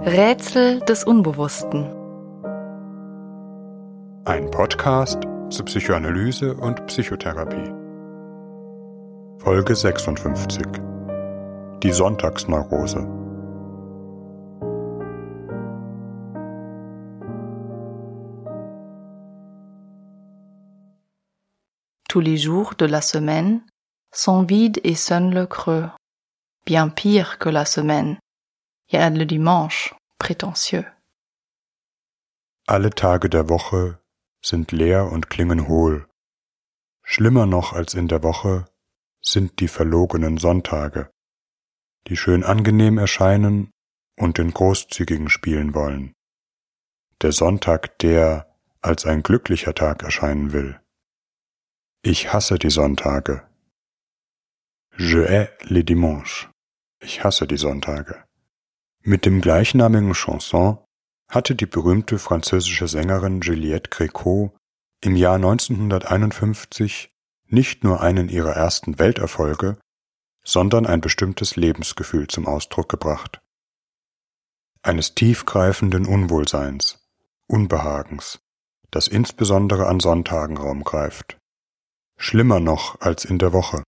Rätsel des Unbewussten. Ein Podcast zu Psychoanalyse und Psychotherapie. Folge 56. Die Sonntagsneurose. Tous les jours de la semaine sont vides et sonnent le creux. Bien pire que la semaine. A le dimanche, prétentieux. Alle Tage der Woche sind leer und klingen hohl. Schlimmer noch als in der Woche sind die verlogenen Sonntage, die schön angenehm erscheinen und den Großzügigen spielen wollen. Der Sonntag, der als ein glücklicher Tag erscheinen will. Ich hasse die Sonntage. Je hais les dimanches. Ich hasse die Sonntage. Mit dem gleichnamigen Chanson hatte die berühmte französische Sängerin Juliette Gréco im Jahr 1951 nicht nur einen ihrer ersten Welterfolge, sondern ein bestimmtes Lebensgefühl zum Ausdruck gebracht. Eines tiefgreifenden Unwohlseins, Unbehagens, das insbesondere an Sonntagen Raum greift schlimmer noch als in der Woche,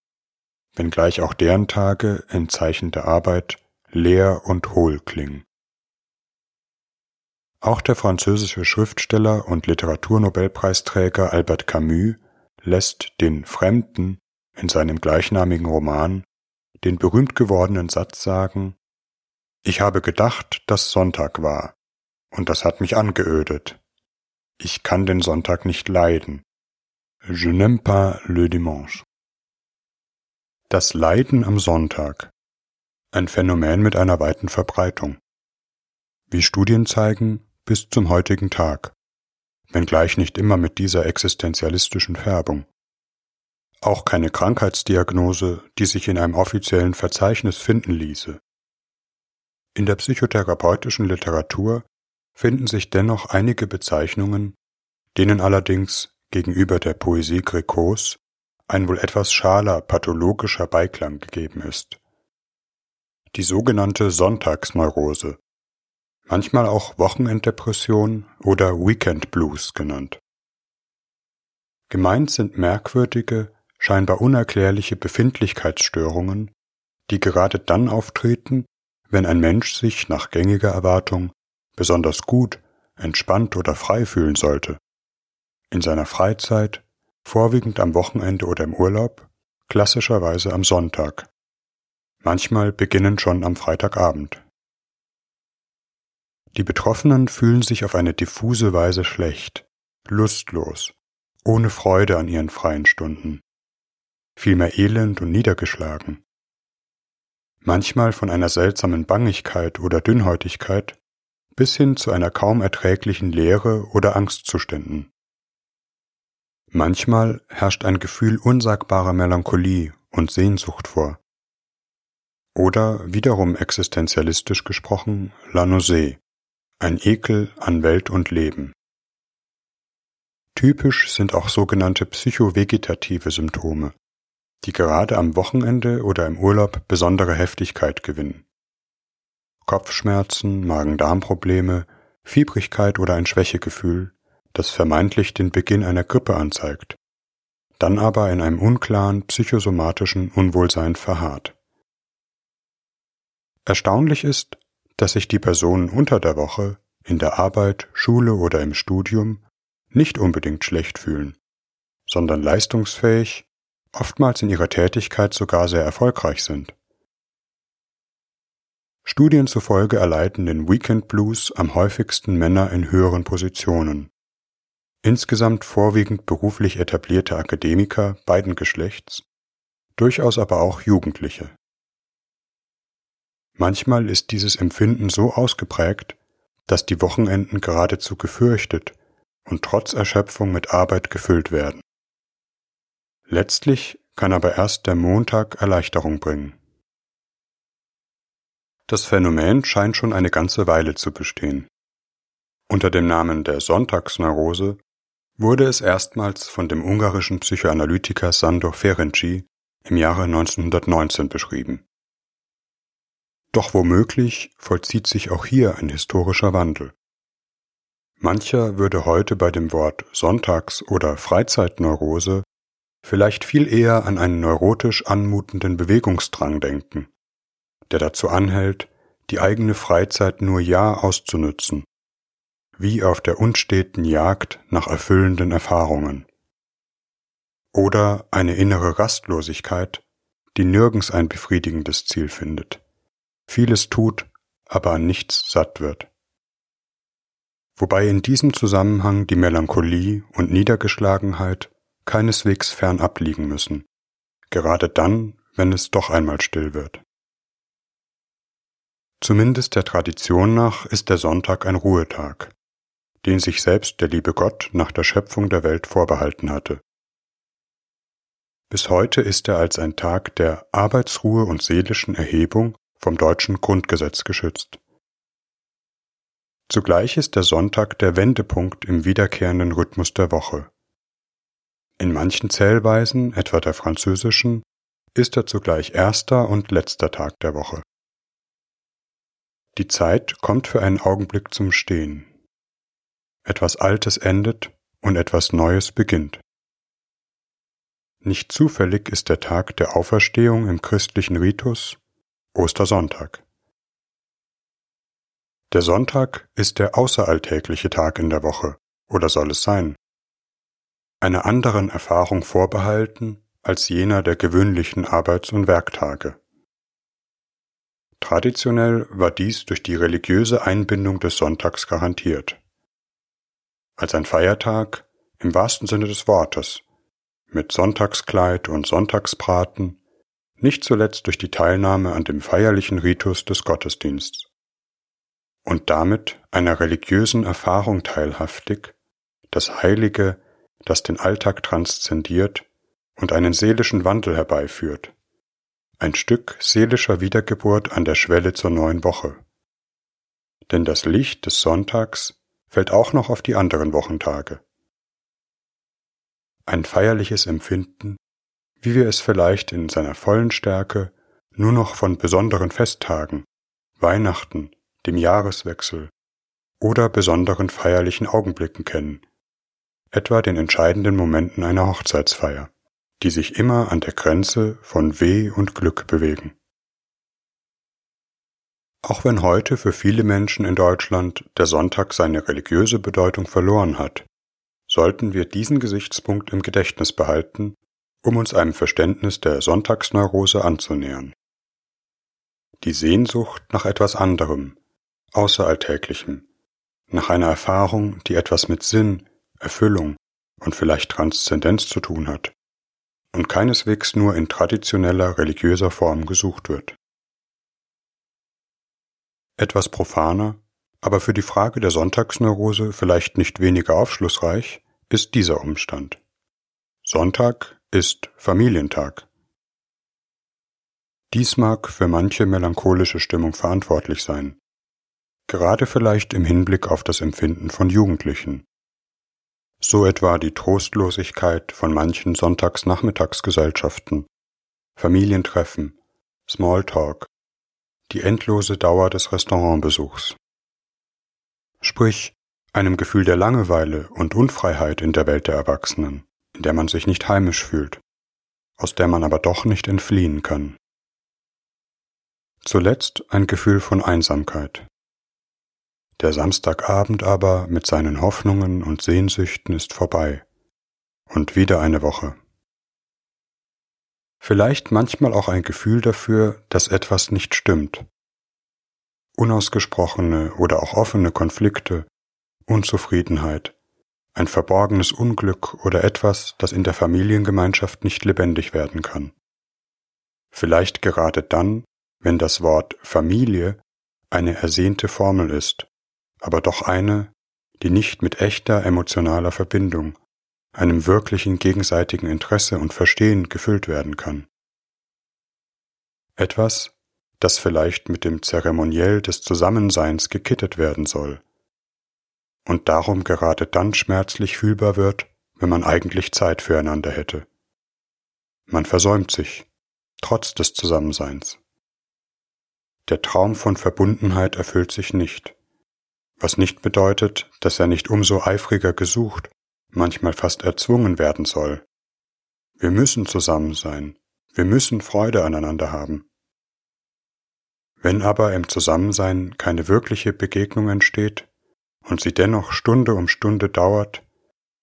wenngleich auch deren Tage in Zeichen der Arbeit leer und hohl klingen. Auch der französische Schriftsteller und Literaturnobelpreisträger Albert Camus lässt den Fremden in seinem gleichnamigen Roman den berühmt gewordenen Satz sagen Ich habe gedacht, dass Sonntag war, und das hat mich angeödet. Ich kann den Sonntag nicht leiden, Je n'aime pas le dimanche. Das Leiden am Sonntag. Ein Phänomen mit einer weiten Verbreitung. Wie Studien zeigen, bis zum heutigen Tag. Wenngleich nicht immer mit dieser existenzialistischen Färbung. Auch keine Krankheitsdiagnose, die sich in einem offiziellen Verzeichnis finden ließe. In der psychotherapeutischen Literatur finden sich dennoch einige Bezeichnungen, denen allerdings gegenüber der Poesie Grécos ein wohl etwas schaler pathologischer Beiklang gegeben ist. Die sogenannte Sonntagsneurose, manchmal auch Wochenenddepression oder Weekend Blues genannt. Gemeint sind merkwürdige, scheinbar unerklärliche Befindlichkeitsstörungen, die gerade dann auftreten, wenn ein Mensch sich nach gängiger Erwartung besonders gut, entspannt oder frei fühlen sollte in seiner Freizeit, vorwiegend am Wochenende oder im Urlaub, klassischerweise am Sonntag. Manchmal beginnend schon am Freitagabend. Die Betroffenen fühlen sich auf eine diffuse Weise schlecht, lustlos, ohne Freude an ihren freien Stunden, vielmehr elend und niedergeschlagen. Manchmal von einer seltsamen Bangigkeit oder Dünnhäutigkeit bis hin zu einer kaum erträglichen Leere oder Angstzuständen. Manchmal herrscht ein Gefühl unsagbarer Melancholie und Sehnsucht vor. Oder wiederum existenzialistisch gesprochen, la nausée, ein Ekel an Welt und Leben. Typisch sind auch sogenannte psychovegetative Symptome, die gerade am Wochenende oder im Urlaub besondere Heftigkeit gewinnen. Kopfschmerzen, Magen-Darm-Probleme, Fiebrigkeit oder ein Schwächegefühl, das vermeintlich den Beginn einer Grippe anzeigt, dann aber in einem unklaren psychosomatischen Unwohlsein verharrt. Erstaunlich ist, dass sich die Personen unter der Woche in der Arbeit, Schule oder im Studium nicht unbedingt schlecht fühlen, sondern leistungsfähig, oftmals in ihrer Tätigkeit sogar sehr erfolgreich sind. Studien zufolge erleiden den Weekend Blues am häufigsten Männer in höheren Positionen, insgesamt vorwiegend beruflich etablierte Akademiker beiden Geschlechts, durchaus aber auch Jugendliche. Manchmal ist dieses Empfinden so ausgeprägt, dass die Wochenenden geradezu gefürchtet und trotz Erschöpfung mit Arbeit gefüllt werden. Letztlich kann aber erst der Montag Erleichterung bringen. Das Phänomen scheint schon eine ganze Weile zu bestehen. Unter dem Namen der Sonntagsneurose wurde es erstmals von dem ungarischen Psychoanalytiker Sandor Ferenczi im Jahre 1919 beschrieben. Doch womöglich vollzieht sich auch hier ein historischer Wandel. Mancher würde heute bei dem Wort Sonntags- oder Freizeitneurose vielleicht viel eher an einen neurotisch anmutenden Bewegungsdrang denken, der dazu anhält, die eigene Freizeit nur ja auszunützen, wie auf der unsteten Jagd nach erfüllenden Erfahrungen. Oder eine innere Rastlosigkeit, die nirgends ein befriedigendes Ziel findet, vieles tut, aber an nichts satt wird. Wobei in diesem Zusammenhang die Melancholie und Niedergeschlagenheit keineswegs fernab liegen müssen, gerade dann, wenn es doch einmal still wird. Zumindest der Tradition nach ist der Sonntag ein Ruhetag, den sich selbst der liebe Gott nach der Schöpfung der Welt vorbehalten hatte. Bis heute ist er als ein Tag der Arbeitsruhe und seelischen Erhebung vom deutschen Grundgesetz geschützt. Zugleich ist der Sonntag der Wendepunkt im wiederkehrenden Rhythmus der Woche. In manchen Zählweisen, etwa der französischen, ist er zugleich erster und letzter Tag der Woche. Die Zeit kommt für einen Augenblick zum Stehen. Etwas Altes endet und etwas Neues beginnt. Nicht zufällig ist der Tag der Auferstehung im christlichen Ritus Ostersonntag. Der Sonntag ist der außeralltägliche Tag in der Woche, oder soll es sein? Einer anderen Erfahrung vorbehalten als jener der gewöhnlichen Arbeits- und Werktage. Traditionell war dies durch die religiöse Einbindung des Sonntags garantiert. Als ein Feiertag im wahrsten Sinne des Wortes, mit Sonntagskleid und Sonntagsbraten, nicht zuletzt durch die Teilnahme an dem feierlichen Ritus des Gottesdienstes. Und damit einer religiösen Erfahrung teilhaftig, das Heilige, das den Alltag transzendiert und einen seelischen Wandel herbeiführt, ein Stück seelischer Wiedergeburt an der Schwelle zur neuen Woche. Denn das Licht des Sonntags fällt auch noch auf die anderen Wochentage. Ein feierliches Empfinden, wie wir es vielleicht in seiner vollen Stärke nur noch von besonderen Festtagen, Weihnachten, dem Jahreswechsel oder besonderen feierlichen Augenblicken kennen, etwa den entscheidenden Momenten einer Hochzeitsfeier die sich immer an der Grenze von Weh und Glück bewegen. Auch wenn heute für viele Menschen in Deutschland der Sonntag seine religiöse Bedeutung verloren hat, sollten wir diesen Gesichtspunkt im Gedächtnis behalten, um uns einem Verständnis der Sonntagsneurose anzunähern. Die Sehnsucht nach etwas anderem, Außeralltäglichem, nach einer Erfahrung, die etwas mit Sinn, Erfüllung und vielleicht Transzendenz zu tun hat, und keineswegs nur in traditioneller religiöser Form gesucht wird. Etwas profaner, aber für die Frage der Sonntagsneurose vielleicht nicht weniger aufschlussreich, ist dieser Umstand. Sonntag ist Familientag. Dies mag für manche melancholische Stimmung verantwortlich sein, gerade vielleicht im Hinblick auf das Empfinden von Jugendlichen, so etwa die Trostlosigkeit von manchen Sonntagsnachmittagsgesellschaften, Familientreffen, Smalltalk, die endlose Dauer des Restaurantbesuchs. Sprich, einem Gefühl der Langeweile und Unfreiheit in der Welt der Erwachsenen, in der man sich nicht heimisch fühlt, aus der man aber doch nicht entfliehen kann. Zuletzt ein Gefühl von Einsamkeit, der Samstagabend aber mit seinen Hoffnungen und Sehnsüchten ist vorbei. Und wieder eine Woche. Vielleicht manchmal auch ein Gefühl dafür, dass etwas nicht stimmt. Unausgesprochene oder auch offene Konflikte, Unzufriedenheit, ein verborgenes Unglück oder etwas, das in der Familiengemeinschaft nicht lebendig werden kann. Vielleicht gerade dann, wenn das Wort Familie eine ersehnte Formel ist aber doch eine, die nicht mit echter emotionaler Verbindung, einem wirklichen gegenseitigen Interesse und Verstehen gefüllt werden kann. Etwas, das vielleicht mit dem Zeremoniell des Zusammenseins gekittet werden soll und darum gerade dann schmerzlich fühlbar wird, wenn man eigentlich Zeit füreinander hätte. Man versäumt sich, trotz des Zusammenseins. der Traum von Verbundenheit erfüllt sich nicht, was nicht bedeutet, dass er nicht umso eifriger gesucht, manchmal fast erzwungen werden soll. Wir müssen zusammen sein, wir müssen Freude aneinander haben. Wenn aber im Zusammensein keine wirkliche Begegnung entsteht und sie dennoch Stunde um Stunde dauert,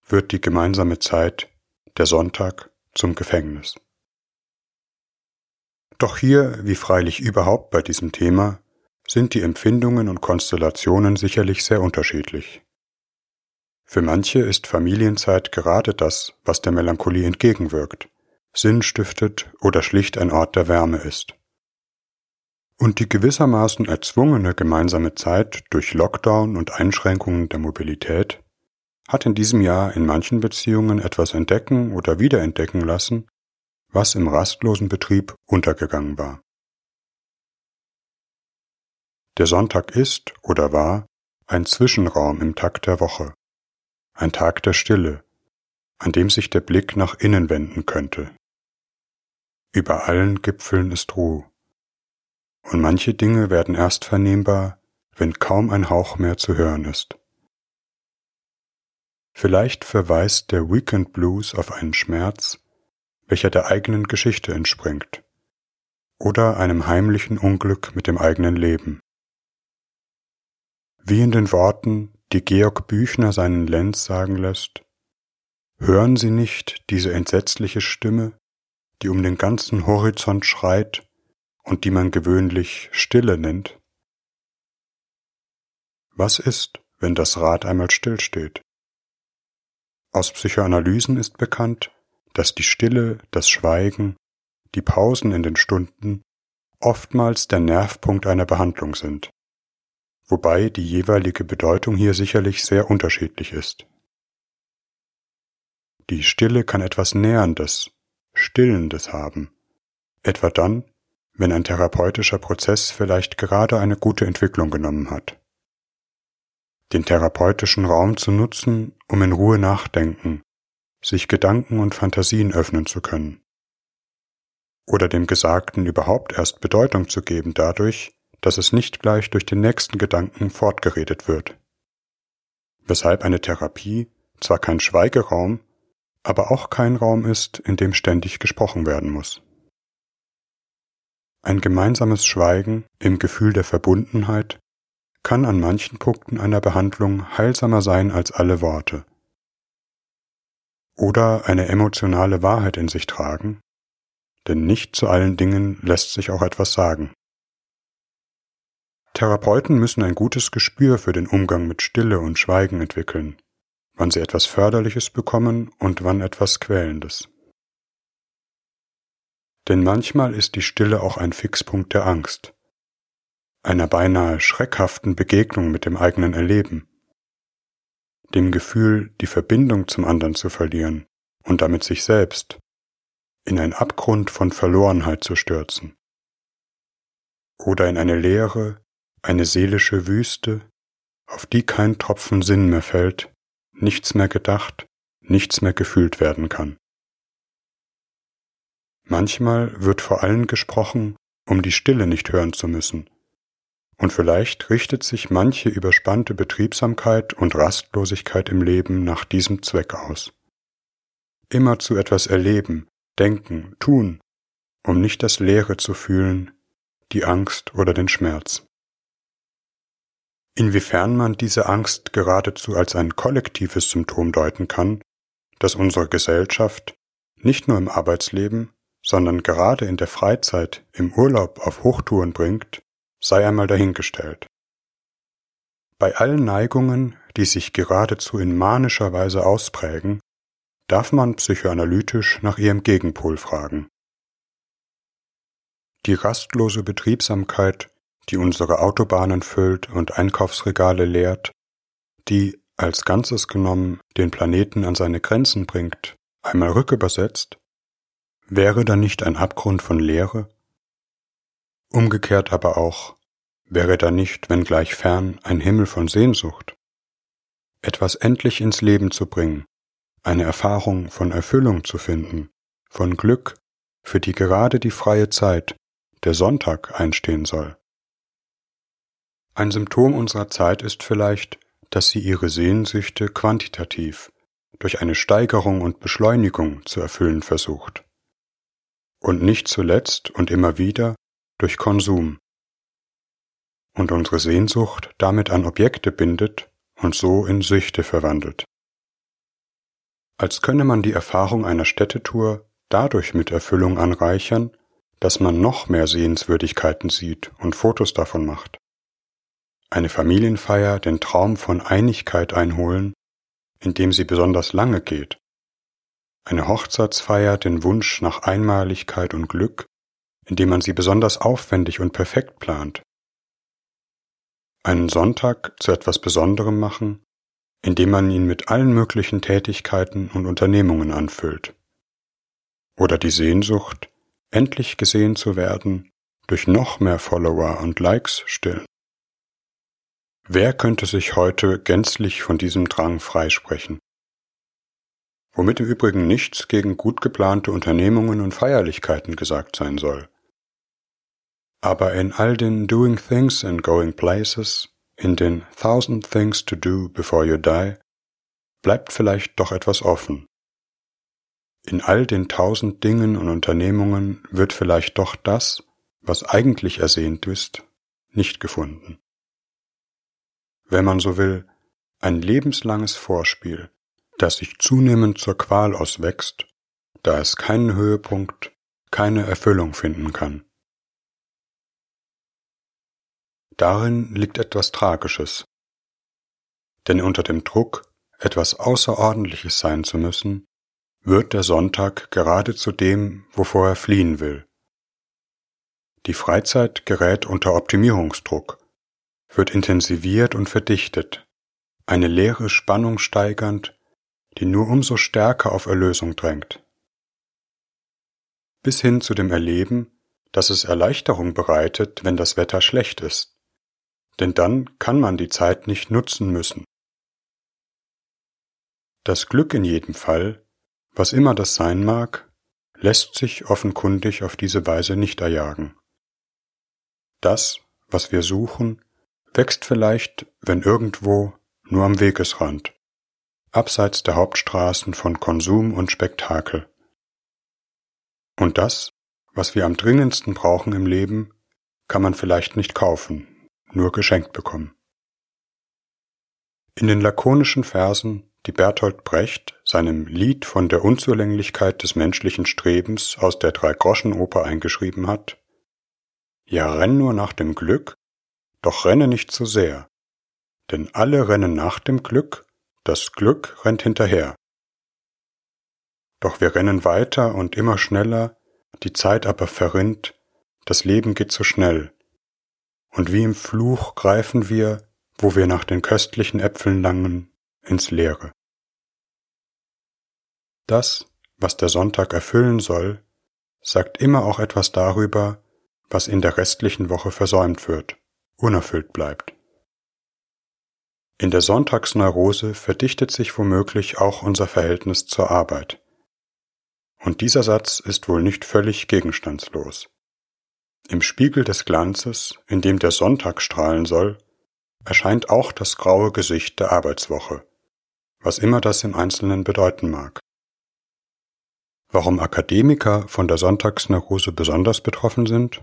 wird die gemeinsame Zeit, der Sonntag, zum Gefängnis. Doch hier, wie freilich überhaupt bei diesem Thema, sind die Empfindungen und Konstellationen sicherlich sehr unterschiedlich. Für manche ist Familienzeit gerade das, was der Melancholie entgegenwirkt, Sinn stiftet oder schlicht ein Ort der Wärme ist. Und die gewissermaßen erzwungene gemeinsame Zeit durch Lockdown und Einschränkungen der Mobilität hat in diesem Jahr in manchen Beziehungen etwas entdecken oder wiederentdecken lassen, was im rastlosen Betrieb untergegangen war. Der Sonntag ist oder war ein Zwischenraum im Takt der Woche, ein Tag der Stille, an dem sich der Blick nach innen wenden könnte. Über allen Gipfeln ist Ruhe, und manche Dinge werden erst vernehmbar, wenn kaum ein Hauch mehr zu hören ist. Vielleicht verweist der Weekend Blues auf einen Schmerz, welcher der eigenen Geschichte entspringt, oder einem heimlichen Unglück mit dem eigenen Leben. Wie in den Worten, die Georg Büchner seinen Lenz sagen lässt, Hören Sie nicht diese entsetzliche Stimme, die um den ganzen Horizont schreit und die man gewöhnlich Stille nennt? Was ist, wenn das Rad einmal stillsteht? Aus Psychoanalysen ist bekannt, dass die Stille, das Schweigen, die Pausen in den Stunden oftmals der Nervpunkt einer Behandlung sind, wobei die jeweilige Bedeutung hier sicherlich sehr unterschiedlich ist. Die Stille kann etwas Näherndes, Stillendes haben, etwa dann, wenn ein therapeutischer Prozess vielleicht gerade eine gute Entwicklung genommen hat. Den therapeutischen Raum zu nutzen, um in Ruhe nachdenken, sich Gedanken und Fantasien öffnen zu können. Oder dem Gesagten überhaupt erst Bedeutung zu geben dadurch, dass es nicht gleich durch den nächsten Gedanken fortgeredet wird. Weshalb eine Therapie zwar kein Schweigeraum, aber auch kein Raum ist, in dem ständig gesprochen werden muss. Ein gemeinsames Schweigen im Gefühl der Verbundenheit kann an manchen Punkten einer Behandlung heilsamer sein als alle Worte oder eine emotionale Wahrheit in sich tragen, denn nicht zu allen Dingen lässt sich auch etwas sagen. Therapeuten müssen ein gutes Gespür für den Umgang mit Stille und Schweigen entwickeln, wann sie etwas Förderliches bekommen und wann etwas Quälendes. Denn manchmal ist die Stille auch ein Fixpunkt der Angst, einer beinahe schreckhaften Begegnung mit dem eigenen Erleben, dem Gefühl, die Verbindung zum anderen zu verlieren und damit sich selbst, in ein Abgrund von Verlorenheit zu stürzen. Oder in eine Leere, eine seelische Wüste, auf die kein Tropfen Sinn mehr fällt, nichts mehr gedacht, nichts mehr gefühlt werden kann. Manchmal wird vor allem gesprochen, um die Stille nicht hören zu müssen, und vielleicht richtet sich manche überspannte Betriebsamkeit und Rastlosigkeit im Leben nach diesem Zweck aus. Immer zu etwas erleben, denken, tun, um nicht das Leere zu fühlen, die Angst oder den Schmerz. Inwiefern man diese Angst geradezu als ein kollektives Symptom deuten kann, das unsere Gesellschaft nicht nur im Arbeitsleben, sondern gerade in der Freizeit, im Urlaub auf Hochtouren bringt, sei einmal dahingestellt. Bei allen Neigungen, die sich geradezu in manischer Weise ausprägen, darf man psychoanalytisch nach ihrem Gegenpol fragen. Die rastlose Betriebsamkeit, die unsere Autobahnen füllt und Einkaufsregale leert, die, als Ganzes genommen, den Planeten an seine Grenzen bringt, einmal rückübersetzt, wäre da nicht ein Abgrund von Leere? Umgekehrt aber auch, wäre da nicht, wenngleich fern, ein Himmel von Sehnsucht? Etwas endlich ins Leben zu bringen, eine Erfahrung von Erfüllung zu finden, von Glück, für die gerade die freie Zeit, der Sonntag einstehen soll, Ein Symptom unserer Zeit ist vielleicht, dass sie ihre Sehnsüchte quantitativ durch eine Steigerung und Beschleunigung zu erfüllen versucht. Und nicht zuletzt und immer wieder durch Konsum. Und unsere Sehnsucht damit an Objekte bindet und so in Süchte verwandelt. Als könne man die Erfahrung einer Städtetour dadurch mit Erfüllung anreichern, dass man noch mehr Sehenswürdigkeiten sieht und Fotos davon macht eine Familienfeier den Traum von Einigkeit einholen, indem sie besonders lange geht, eine Hochzeitsfeier den Wunsch nach Einmaligkeit und Glück, indem man sie besonders aufwendig und perfekt plant, einen Sonntag zu etwas Besonderem machen, indem man ihn mit allen möglichen Tätigkeiten und Unternehmungen anfüllt, oder die Sehnsucht, endlich gesehen zu werden, durch noch mehr Follower und Likes stillen. Wer könnte sich heute gänzlich von diesem Drang freisprechen? Womit im Übrigen nichts gegen gut geplante Unternehmungen und Feierlichkeiten gesagt sein soll. Aber in all den Doing Things and Going Places, in den Thousand Things to Do Before You Die, bleibt vielleicht doch etwas offen. In all den tausend Dingen und Unternehmungen wird vielleicht doch das, was eigentlich ersehnt ist, nicht gefunden wenn man so will, ein lebenslanges Vorspiel, das sich zunehmend zur Qual auswächst, da es keinen Höhepunkt, keine Erfüllung finden kann. Darin liegt etwas Tragisches, denn unter dem Druck, etwas Außerordentliches sein zu müssen, wird der Sonntag gerade zu dem, wovor er fliehen will. Die Freizeit gerät unter Optimierungsdruck, wird intensiviert und verdichtet, eine leere Spannung steigernd, die nur umso stärker auf Erlösung drängt. Bis hin zu dem Erleben, dass es Erleichterung bereitet, wenn das Wetter schlecht ist, denn dann kann man die Zeit nicht nutzen müssen. Das Glück in jedem Fall, was immer das sein mag, lässt sich offenkundig auf diese Weise nicht erjagen. Das, was wir suchen, wächst vielleicht, wenn irgendwo, nur am Wegesrand, abseits der Hauptstraßen von Konsum und Spektakel. Und das, was wir am dringendsten brauchen im Leben, kann man vielleicht nicht kaufen, nur geschenkt bekommen. In den lakonischen Versen, die Bertolt Brecht seinem Lied von der Unzulänglichkeit des menschlichen Strebens aus der Dreigroschenoper eingeschrieben hat, ja renn nur nach dem Glück, doch renne nicht zu sehr, denn alle rennen nach dem Glück, das Glück rennt hinterher. Doch wir rennen weiter und immer schneller, die Zeit aber verrinnt, das Leben geht zu schnell, und wie im Fluch greifen wir, wo wir nach den köstlichen Äpfeln langen, ins Leere. Das, was der Sonntag erfüllen soll, sagt immer auch etwas darüber, was in der restlichen Woche versäumt wird unerfüllt bleibt. In der Sonntagsneurose verdichtet sich womöglich auch unser Verhältnis zur Arbeit. Und dieser Satz ist wohl nicht völlig gegenstandslos. Im Spiegel des Glanzes, in dem der Sonntag strahlen soll, erscheint auch das graue Gesicht der Arbeitswoche, was immer das im Einzelnen bedeuten mag. Warum Akademiker von der Sonntagsneurose besonders betroffen sind?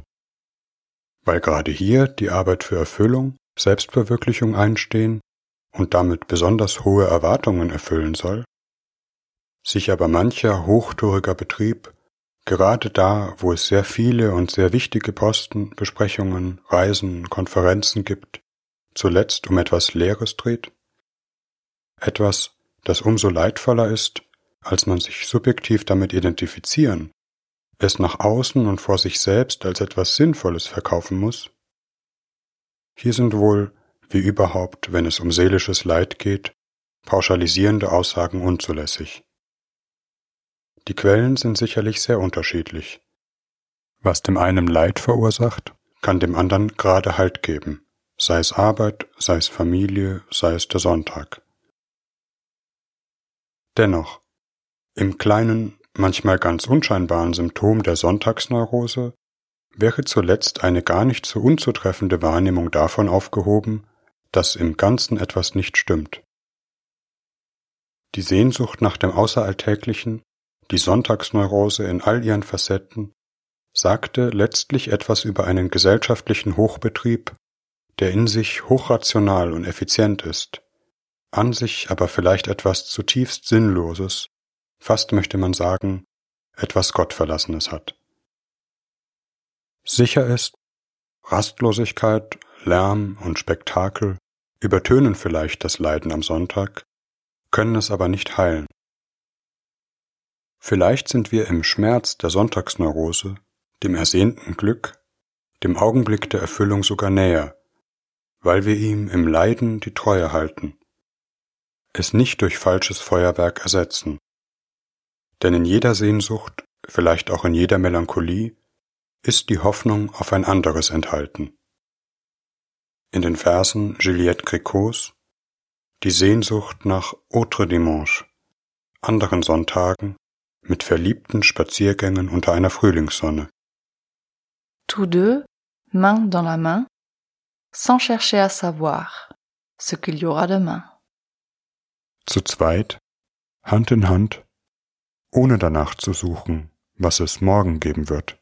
weil gerade hier die Arbeit für Erfüllung, Selbstverwirklichung einstehen und damit besonders hohe Erwartungen erfüllen soll, sich aber mancher hochtouriger Betrieb gerade da, wo es sehr viele und sehr wichtige Posten, Besprechungen, Reisen, Konferenzen gibt, zuletzt um etwas Leeres dreht? Etwas, das umso leidvoller ist, als man sich subjektiv damit identifizieren es nach außen und vor sich selbst als etwas Sinnvolles verkaufen muss? Hier sind wohl, wie überhaupt, wenn es um seelisches Leid geht, pauschalisierende Aussagen unzulässig. Die Quellen sind sicherlich sehr unterschiedlich. Was dem einen Leid verursacht, kann dem anderen gerade Halt geben, sei es Arbeit, sei es Familie, sei es der Sonntag. Dennoch, im Kleinen manchmal ganz unscheinbaren Symptom der Sonntagsneurose wäre zuletzt eine gar nicht so unzutreffende Wahrnehmung davon aufgehoben, dass im Ganzen etwas nicht stimmt. Die Sehnsucht nach dem Außeralltäglichen, die Sonntagsneurose in all ihren Facetten, sagte letztlich etwas über einen gesellschaftlichen Hochbetrieb, der in sich hochrational und effizient ist, an sich aber vielleicht etwas zutiefst Sinnloses, fast möchte man sagen, etwas Gottverlassenes hat. Sicher ist, Rastlosigkeit, Lärm und Spektakel übertönen vielleicht das Leiden am Sonntag, können es aber nicht heilen. Vielleicht sind wir im Schmerz der Sonntagsneurose, dem ersehnten Glück, dem Augenblick der Erfüllung sogar näher, weil wir ihm im Leiden die Treue halten, es nicht durch falsches Feuerwerk ersetzen. Denn in jeder Sehnsucht, vielleicht auch in jeder Melancholie, ist die Hoffnung auf ein anderes enthalten. In den Versen Juliette Grécots die Sehnsucht nach Autre Dimanche, anderen Sonntagen mit verliebten Spaziergängen unter einer Frühlingssonne. Tous deux, main dans la main, sans chercher à savoir ce qu'il y aura demain. Zu zweit, Hand in Hand, ohne danach zu suchen, was es morgen geben wird.